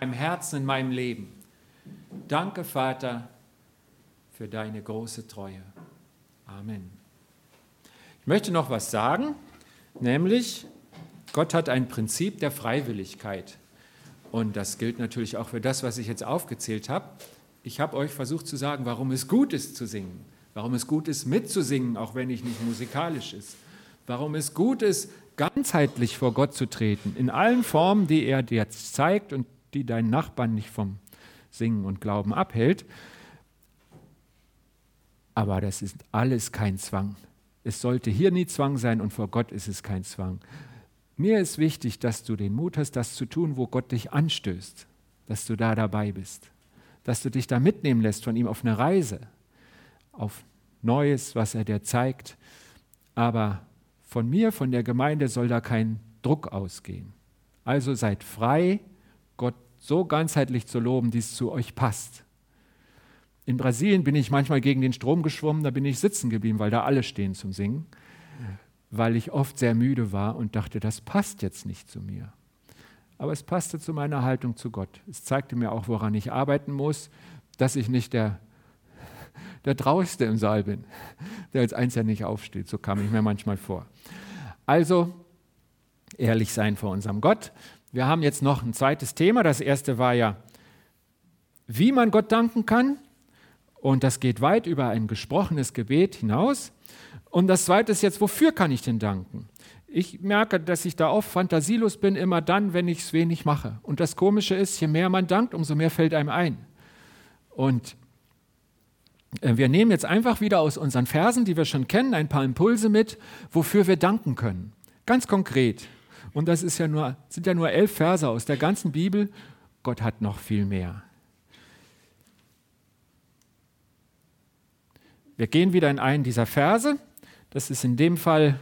meinem Herzen, in meinem Leben. Danke, Vater, für deine große Treue. Amen. Ich möchte noch was sagen, nämlich Gott hat ein Prinzip der Freiwilligkeit. Und das gilt natürlich auch für das, was ich jetzt aufgezählt habe. Ich habe euch versucht zu sagen, warum es gut ist zu singen, warum es gut ist mitzusingen, auch wenn ich nicht musikalisch ist, warum es gut ist, ganzheitlich vor Gott zu treten, in allen Formen, die er dir zeigt und die deinen Nachbarn nicht vom Singen und Glauben abhält. Aber das ist alles kein Zwang. Es sollte hier nie Zwang sein und vor Gott ist es kein Zwang. Mir ist wichtig, dass du den Mut hast, das zu tun, wo Gott dich anstößt, dass du da dabei bist, dass du dich da mitnehmen lässt von ihm auf eine Reise, auf Neues, was er dir zeigt. Aber von mir, von der Gemeinde soll da kein Druck ausgehen. Also seid frei, Gott so ganzheitlich zu loben, wie es zu euch passt. In Brasilien bin ich manchmal gegen den Strom geschwommen, da bin ich sitzen geblieben, weil da alle stehen zum Singen, weil ich oft sehr müde war und dachte, das passt jetzt nicht zu mir. Aber es passte zu meiner Haltung zu Gott. Es zeigte mir auch, woran ich arbeiten muss, dass ich nicht der, der Trauigste im Saal bin, der als Einzelner nicht aufsteht. So kam ich mir manchmal vor. Also ehrlich sein vor unserem Gott. Wir haben jetzt noch ein zweites Thema. Das erste war ja, wie man Gott danken kann. Und das geht weit über ein gesprochenes Gebet hinaus. Und das zweite ist jetzt, wofür kann ich denn danken? Ich merke, dass ich da oft fantasielos bin, immer dann, wenn ich es wenig mache. Und das Komische ist, je mehr man dankt, umso mehr fällt einem ein. Und äh, wir nehmen jetzt einfach wieder aus unseren Versen, die wir schon kennen, ein paar Impulse mit, wofür wir danken können. Ganz konkret. Und das ist ja nur, sind ja nur elf Verse aus der ganzen Bibel. Gott hat noch viel mehr. Wir gehen wieder in einen dieser Verse. Das ist in dem Fall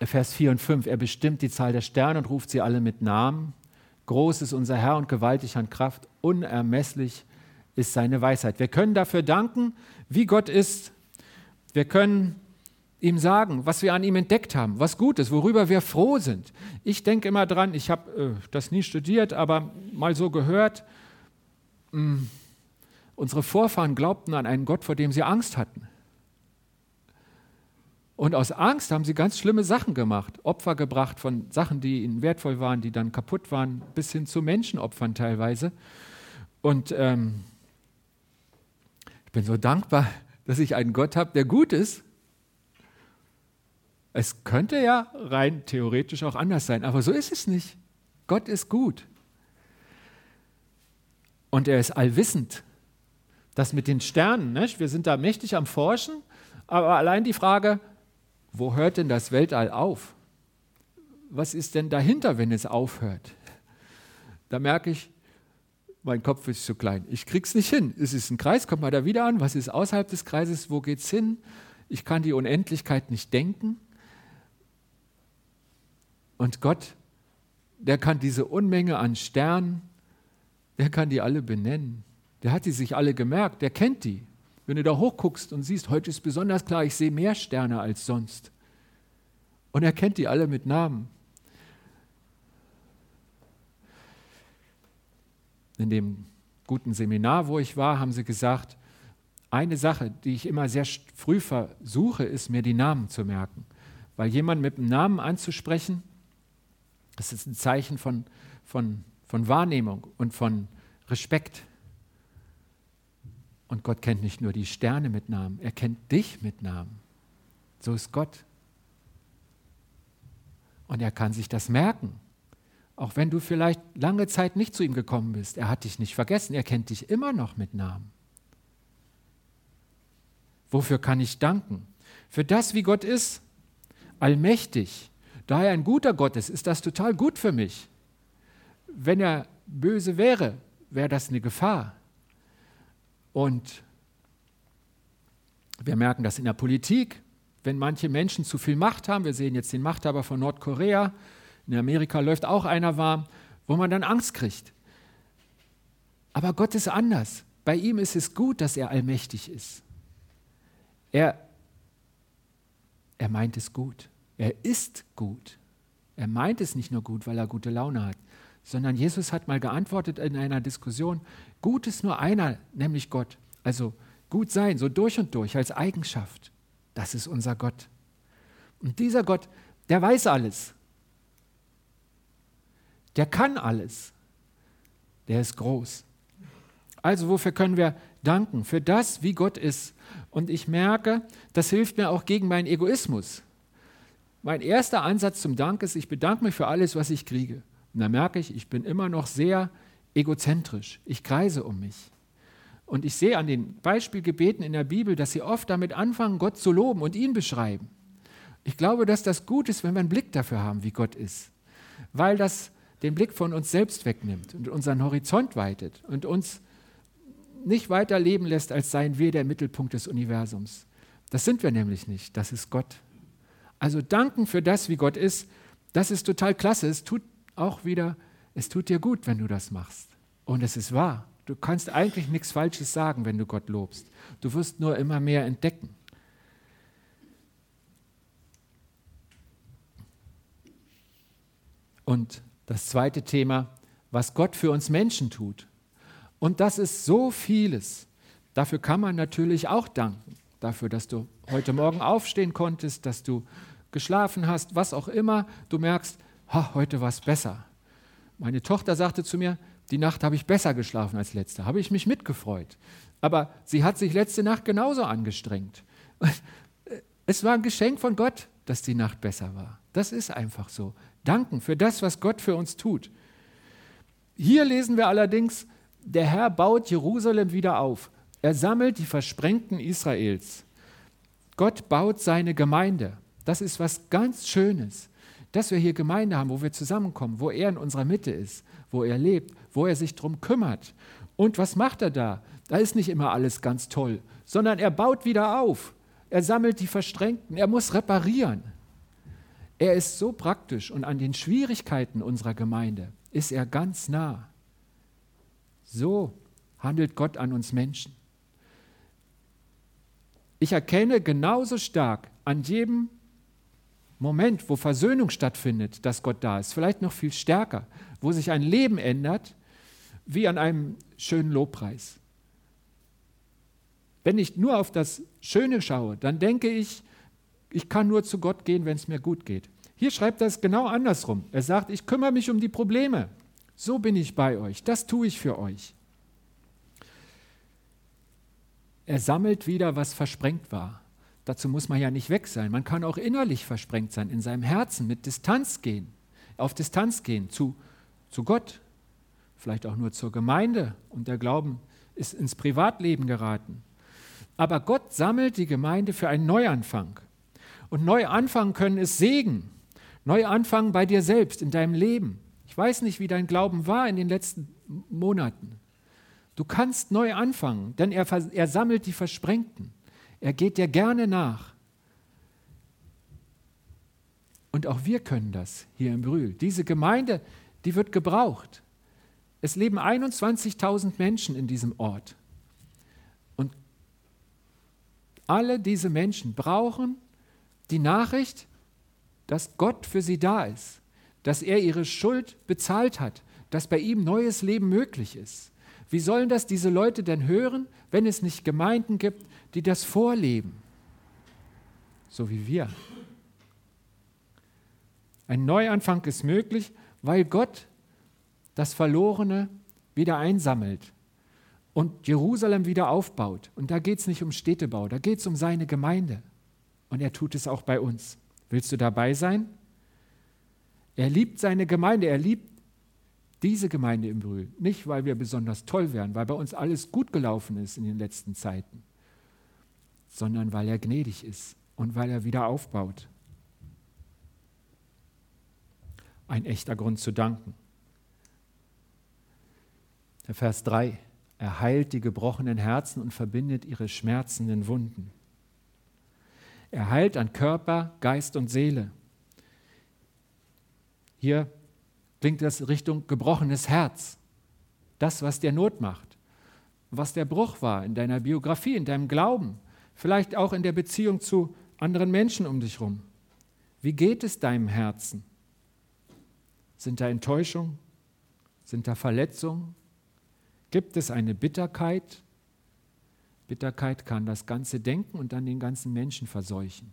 Vers 4 und 5. Er bestimmt die Zahl der Sterne und ruft sie alle mit Namen. Groß ist unser Herr und gewaltig an Kraft. Unermesslich ist seine Weisheit. Wir können dafür danken, wie Gott ist. Wir können ihm sagen, was wir an ihm entdeckt haben, was gut ist, worüber wir froh sind. Ich denke immer dran, ich habe äh, das nie studiert, aber mal so gehört, mh, hm, Unsere Vorfahren glaubten an einen Gott, vor dem sie Angst hatten. Und aus Angst haben sie ganz schlimme Sachen gemacht, Opfer gebracht von Sachen, die ihnen wertvoll waren, die dann kaputt waren, bis hin zu Menschenopfern teilweise. Und ähm, ich bin so dankbar, dass ich einen Gott habe, der gut ist. Es könnte ja rein theoretisch auch anders sein, aber so ist es nicht. Gott ist gut. Und er ist allwissend. Das mit den Sternen, nicht? wir sind da mächtig am Forschen, aber allein die Frage, wo hört denn das Weltall auf? Was ist denn dahinter, wenn es aufhört? Da merke ich, mein Kopf ist zu klein. Ich krieg's nicht hin. Es ist ein Kreis, kommt mal da wieder an. Was ist außerhalb des Kreises? Wo geht's hin? Ich kann die Unendlichkeit nicht denken. Und Gott, der kann diese Unmenge an Sternen, der kann die alle benennen. Der hat die sich alle gemerkt, der kennt die. Wenn du da hochguckst und siehst, heute ist besonders klar, ich sehe mehr Sterne als sonst. Und er kennt die alle mit Namen. In dem guten Seminar, wo ich war, haben sie gesagt, eine Sache, die ich immer sehr früh versuche, ist mir die Namen zu merken. Weil jemand mit einem Namen anzusprechen, das ist ein Zeichen von, von, von Wahrnehmung und von Respekt. Und Gott kennt nicht nur die Sterne mit Namen, er kennt dich mit Namen. So ist Gott. Und er kann sich das merken. Auch wenn du vielleicht lange Zeit nicht zu ihm gekommen bist. Er hat dich nicht vergessen. Er kennt dich immer noch mit Namen. Wofür kann ich danken? Für das, wie Gott ist. Allmächtig. Da er ein guter Gott ist, ist das total gut für mich. Wenn er böse wäre, wäre das eine Gefahr. Und wir merken das in der Politik, wenn manche Menschen zu viel Macht haben. Wir sehen jetzt den Machthaber von Nordkorea. In Amerika läuft auch einer warm, wo man dann Angst kriegt. Aber Gott ist anders. Bei ihm ist es gut, dass er allmächtig ist. Er, er meint es gut. Er ist gut. Er meint es nicht nur gut, weil er gute Laune hat, sondern Jesus hat mal geantwortet in einer Diskussion, gut ist nur einer, nämlich Gott. Also gut sein, so durch und durch als Eigenschaft. Das ist unser Gott. Und dieser Gott, der weiß alles. Der kann alles. Der ist groß. Also wofür können wir danken? Für das, wie Gott ist. Und ich merke, das hilft mir auch gegen meinen Egoismus. Mein erster Ansatz zum Dank ist, ich bedanke mich für alles, was ich kriege. Und dann merke ich, ich bin immer noch sehr egozentrisch. Ich kreise um mich. Und ich sehe an den Beispielgebeten in der Bibel, dass sie oft damit anfangen, Gott zu loben und ihn beschreiben. Ich glaube, dass das gut ist, wenn wir einen Blick dafür haben, wie Gott ist, weil das den Blick von uns selbst wegnimmt und unseren Horizont weitet und uns nicht weiter leben lässt, als seien wir der Mittelpunkt des Universums. Das sind wir nämlich nicht, das ist Gott. Also danken für das, wie Gott ist, das ist total klasse. Es tut auch wieder, es tut dir gut, wenn du das machst. Und es ist wahr. Du kannst eigentlich nichts Falsches sagen, wenn du Gott lobst. Du wirst nur immer mehr entdecken. Und das zweite Thema, was Gott für uns Menschen tut. Und das ist so vieles. Dafür kann man natürlich auch danken. Dafür, dass du heute Morgen aufstehen konntest, dass du geschlafen hast, was auch immer. Du merkst, heute war es besser. Meine Tochter sagte zu mir, die Nacht habe ich besser geschlafen als letzte. Habe ich mich mitgefreut. Aber sie hat sich letzte Nacht genauso angestrengt. Es war ein Geschenk von Gott, dass die Nacht besser war. Das ist einfach so. Danken für das, was Gott für uns tut. Hier lesen wir allerdings, der Herr baut Jerusalem wieder auf. Er sammelt die Versprengten Israels. Gott baut seine Gemeinde. Das ist was ganz Schönes dass wir hier Gemeinde haben, wo wir zusammenkommen, wo er in unserer Mitte ist, wo er lebt, wo er sich darum kümmert. Und was macht er da? Da ist nicht immer alles ganz toll, sondern er baut wieder auf. Er sammelt die Verstrengten, er muss reparieren. Er ist so praktisch und an den Schwierigkeiten unserer Gemeinde ist er ganz nah. So handelt Gott an uns Menschen. Ich erkenne genauso stark an jedem Moment, wo Versöhnung stattfindet, dass Gott da ist, vielleicht noch viel stärker, wo sich ein Leben ändert, wie an einem schönen Lobpreis. Wenn ich nur auf das Schöne schaue, dann denke ich, ich kann nur zu Gott gehen, wenn es mir gut geht. Hier schreibt er es genau andersrum. Er sagt, ich kümmere mich um die Probleme. So bin ich bei euch. Das tue ich für euch. Er sammelt wieder, was versprengt war. Dazu muss man ja nicht weg sein. Man kann auch innerlich versprengt sein, in seinem Herzen mit Distanz gehen, auf Distanz gehen zu, zu Gott, vielleicht auch nur zur Gemeinde und der Glauben ist ins Privatleben geraten. Aber Gott sammelt die Gemeinde für einen Neuanfang. Und neu anfangen können ist Segen. Neu anfangen bei dir selbst, in deinem Leben. Ich weiß nicht, wie dein Glauben war in den letzten Monaten. Du kannst neu anfangen, denn er, er sammelt die Versprengten. Er geht dir gerne nach. Und auch wir können das hier im Brühl. Diese Gemeinde, die wird gebraucht. Es leben 21.000 Menschen in diesem Ort. Und alle diese Menschen brauchen die Nachricht, dass Gott für sie da ist, dass er ihre Schuld bezahlt hat, dass bei ihm neues Leben möglich ist. Wie sollen das diese Leute denn hören, wenn es nicht Gemeinden gibt, die das vorleben, so wie wir? Ein Neuanfang ist möglich, weil Gott das Verlorene wieder einsammelt und Jerusalem wieder aufbaut. Und da geht es nicht um Städtebau, da geht es um seine Gemeinde. Und er tut es auch bei uns. Willst du dabei sein? Er liebt seine Gemeinde, er liebt diese Gemeinde im Brühl. Nicht, weil wir besonders toll wären, weil bei uns alles gut gelaufen ist in den letzten Zeiten, sondern weil er gnädig ist und weil er wieder aufbaut. Ein echter Grund zu danken. Vers 3. Er heilt die gebrochenen Herzen und verbindet ihre schmerzenden Wunden. Er heilt an Körper, Geist und Seele. Hier klingt das Richtung gebrochenes Herz. Das, was dir Not macht, was der Bruch war in deiner Biografie, in deinem Glauben, vielleicht auch in der Beziehung zu anderen Menschen um dich herum. Wie geht es deinem Herzen? Sind da Enttäuschung, Sind da Verletzungen? Gibt es eine Bitterkeit? Bitterkeit kann das ganze Denken und dann den ganzen Menschen verseuchen.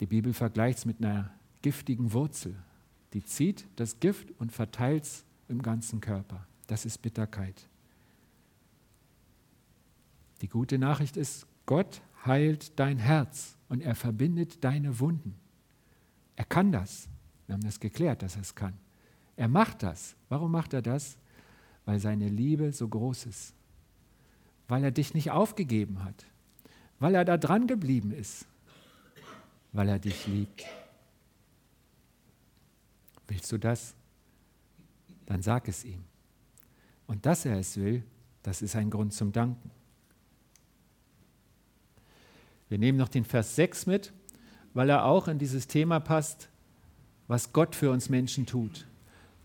Die Bibel vergleicht es mit einer giftigen Wurzel. Die zieht das Gift und verteilt es im ganzen Körper. Das ist Bitterkeit. Die gute Nachricht ist, Gott heilt dein Herz und er verbindet deine Wunden. Er kann das. Wir haben das geklärt, dass er es kann. Er macht das. Warum macht er das? Weil seine Liebe so groß ist. Weil er dich nicht aufgegeben hat. Weil er da dran geblieben ist. Weil er dich liebt. Willst du das? Dann sag es ihm. Und dass er es will, das ist ein Grund zum Danken. Wir nehmen noch den Vers 6 mit, weil er auch in dieses Thema passt, was Gott für uns Menschen tut.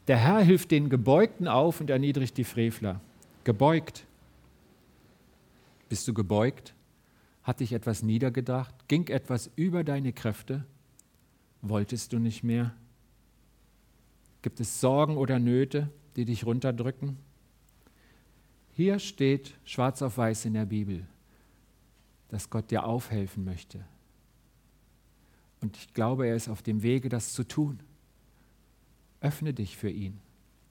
Der Herr hilft den Gebeugten auf und erniedrigt die Frevler. Gebeugt. Bist du gebeugt? Hat dich etwas niedergedacht? Ging etwas über deine Kräfte? Wolltest du nicht mehr? Gibt es Sorgen oder Nöte, die dich runterdrücken? Hier steht schwarz auf weiß in der Bibel dass Gott dir aufhelfen möchte. Und ich glaube, er ist auf dem Wege, das zu tun. Öffne dich für ihn.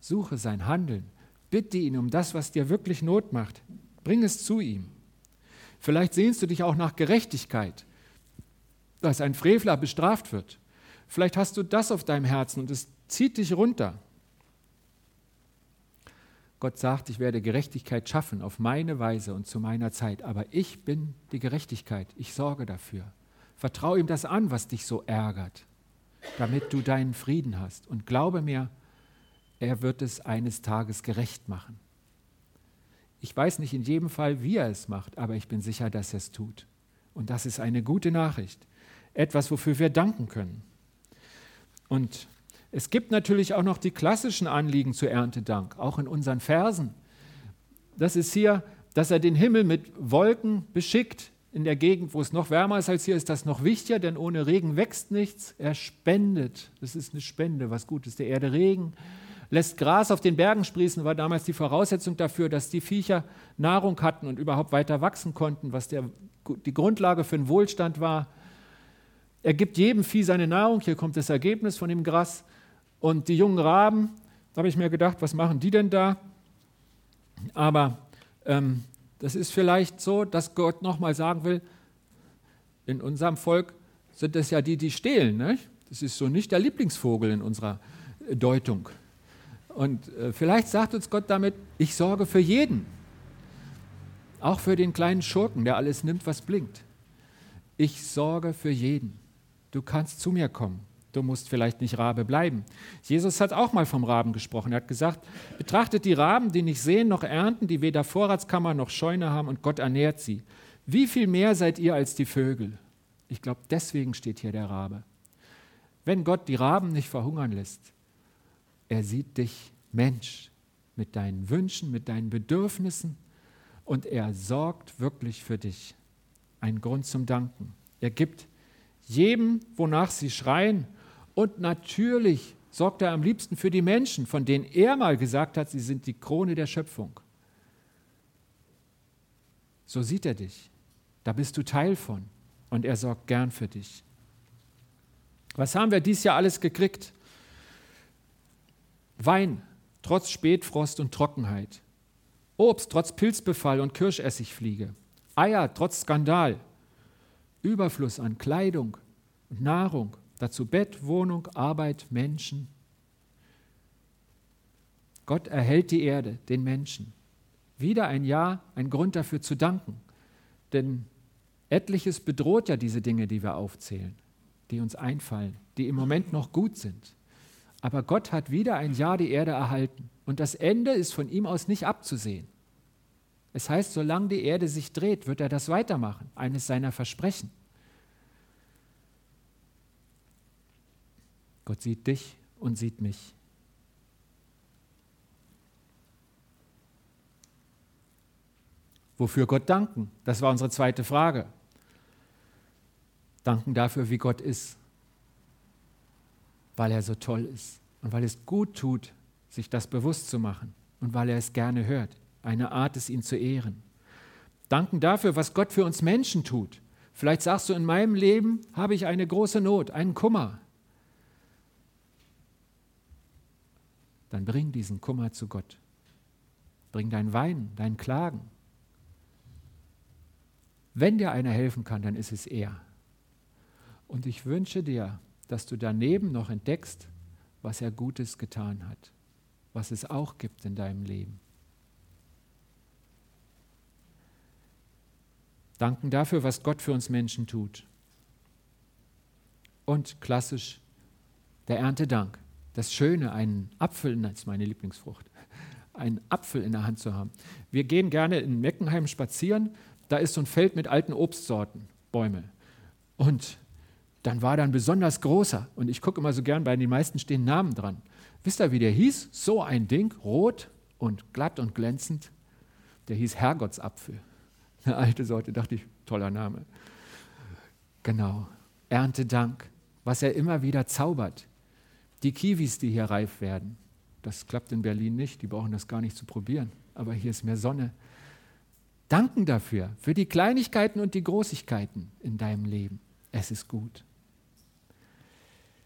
Suche sein Handeln. Bitte ihn um das, was dir wirklich Not macht. Bring es zu ihm. Vielleicht sehnst du dich auch nach Gerechtigkeit, dass ein Frevler bestraft wird. Vielleicht hast du das auf deinem Herzen und es zieht dich runter. Gott sagt, ich werde Gerechtigkeit schaffen auf meine Weise und zu meiner Zeit, aber ich bin die Gerechtigkeit, ich sorge dafür. Vertraue ihm das an, was dich so ärgert, damit du deinen Frieden hast. Und glaube mir, er wird es eines Tages gerecht machen. Ich weiß nicht in jedem Fall, wie er es macht, aber ich bin sicher, dass er es tut. Und das ist eine gute Nachricht. Etwas, wofür wir danken können. Und es gibt natürlich auch noch die klassischen Anliegen zu Erntedank, auch in unseren Versen. Das ist hier, dass er den Himmel mit Wolken beschickt. In der Gegend, wo es noch wärmer ist als hier, ist das noch wichtiger, denn ohne Regen wächst nichts. Er spendet. Das ist eine Spende, was Gutes der Erde. Regen lässt Gras auf den Bergen sprießen, war damals die Voraussetzung dafür, dass die Viecher Nahrung hatten und überhaupt weiter wachsen konnten, was der, die Grundlage für den Wohlstand war. Er gibt jedem Vieh seine Nahrung. Hier kommt das Ergebnis von dem Gras. Und die jungen Raben, da habe ich mir gedacht, was machen die denn da? Aber ähm, das ist vielleicht so, dass Gott nochmal sagen will, in unserem Volk sind es ja die, die stehlen. Ne? Das ist so nicht der Lieblingsvogel in unserer Deutung. Und äh, vielleicht sagt uns Gott damit, ich sorge für jeden. Auch für den kleinen Schurken, der alles nimmt, was blinkt. Ich sorge für jeden. Du kannst zu mir kommen. Du musst vielleicht nicht Rabe bleiben. Jesus hat auch mal vom Raben gesprochen. Er hat gesagt, betrachtet die Raben, die nicht sehen noch ernten, die weder Vorratskammer noch Scheune haben und Gott ernährt sie. Wie viel mehr seid ihr als die Vögel? Ich glaube, deswegen steht hier der Rabe. Wenn Gott die Raben nicht verhungern lässt, er sieht dich Mensch mit deinen Wünschen, mit deinen Bedürfnissen und er sorgt wirklich für dich. Ein Grund zum Danken. Er gibt jedem, wonach sie schreien und natürlich sorgt er am liebsten für die Menschen, von denen er mal gesagt hat, sie sind die Krone der Schöpfung. So sieht er dich. Da bist du Teil von. Und er sorgt gern für dich. Was haben wir dies Jahr alles gekriegt? Wein, trotz Spätfrost und Trockenheit. Obst, trotz Pilzbefall und Kirschessigfliege. Eier, trotz Skandal. Überfluss an Kleidung und Nahrung. Dazu Bett, Wohnung, Arbeit, Menschen. Gott erhält die Erde, den Menschen. Wieder ein Jahr, ein Grund dafür zu danken. Denn etliches bedroht ja diese Dinge, die wir aufzählen, die uns einfallen, die im Moment noch gut sind. Aber Gott hat wieder ein Jahr die Erde erhalten. Und das Ende ist von ihm aus nicht abzusehen. Es heißt, solange die Erde sich dreht, wird er das weitermachen, eines seiner Versprechen. Gott sieht dich und sieht mich. Wofür Gott danken? Das war unsere zweite Frage. Danken dafür, wie Gott ist, weil er so toll ist, und weil es gut tut, sich das bewusst zu machen und weil er es gerne hört. Eine Art es ihn zu ehren. Danken dafür, was Gott für uns Menschen tut. Vielleicht sagst du, in meinem Leben habe ich eine große Not, einen Kummer. Dann bring diesen Kummer zu Gott. Bring dein Weinen, dein Klagen. Wenn dir einer helfen kann, dann ist es er. Und ich wünsche dir, dass du daneben noch entdeckst, was er Gutes getan hat, was es auch gibt in deinem Leben. Danken dafür, was Gott für uns Menschen tut. Und klassisch der Erntedank. Das Schöne, einen Apfel, das ist meine Lieblingsfrucht, einen Apfel in der Hand zu haben. Wir gehen gerne in Meckenheim spazieren, da ist so ein Feld mit alten Obstsorten, Bäume. Und dann war da ein besonders großer. Und ich gucke immer so gern, bei den meisten stehen Namen dran. Wisst ihr, wie der hieß? So ein Ding, rot und glatt und glänzend. Der hieß Herrgottsapfel. Eine alte Sorte, dachte ich, toller Name. Genau. Erntedank, was er immer wieder zaubert. Die Kiwis, die hier reif werden. Das klappt in Berlin nicht, die brauchen das gar nicht zu probieren. Aber hier ist mehr Sonne. Danken dafür, für die Kleinigkeiten und die Großigkeiten in deinem Leben. Es ist gut.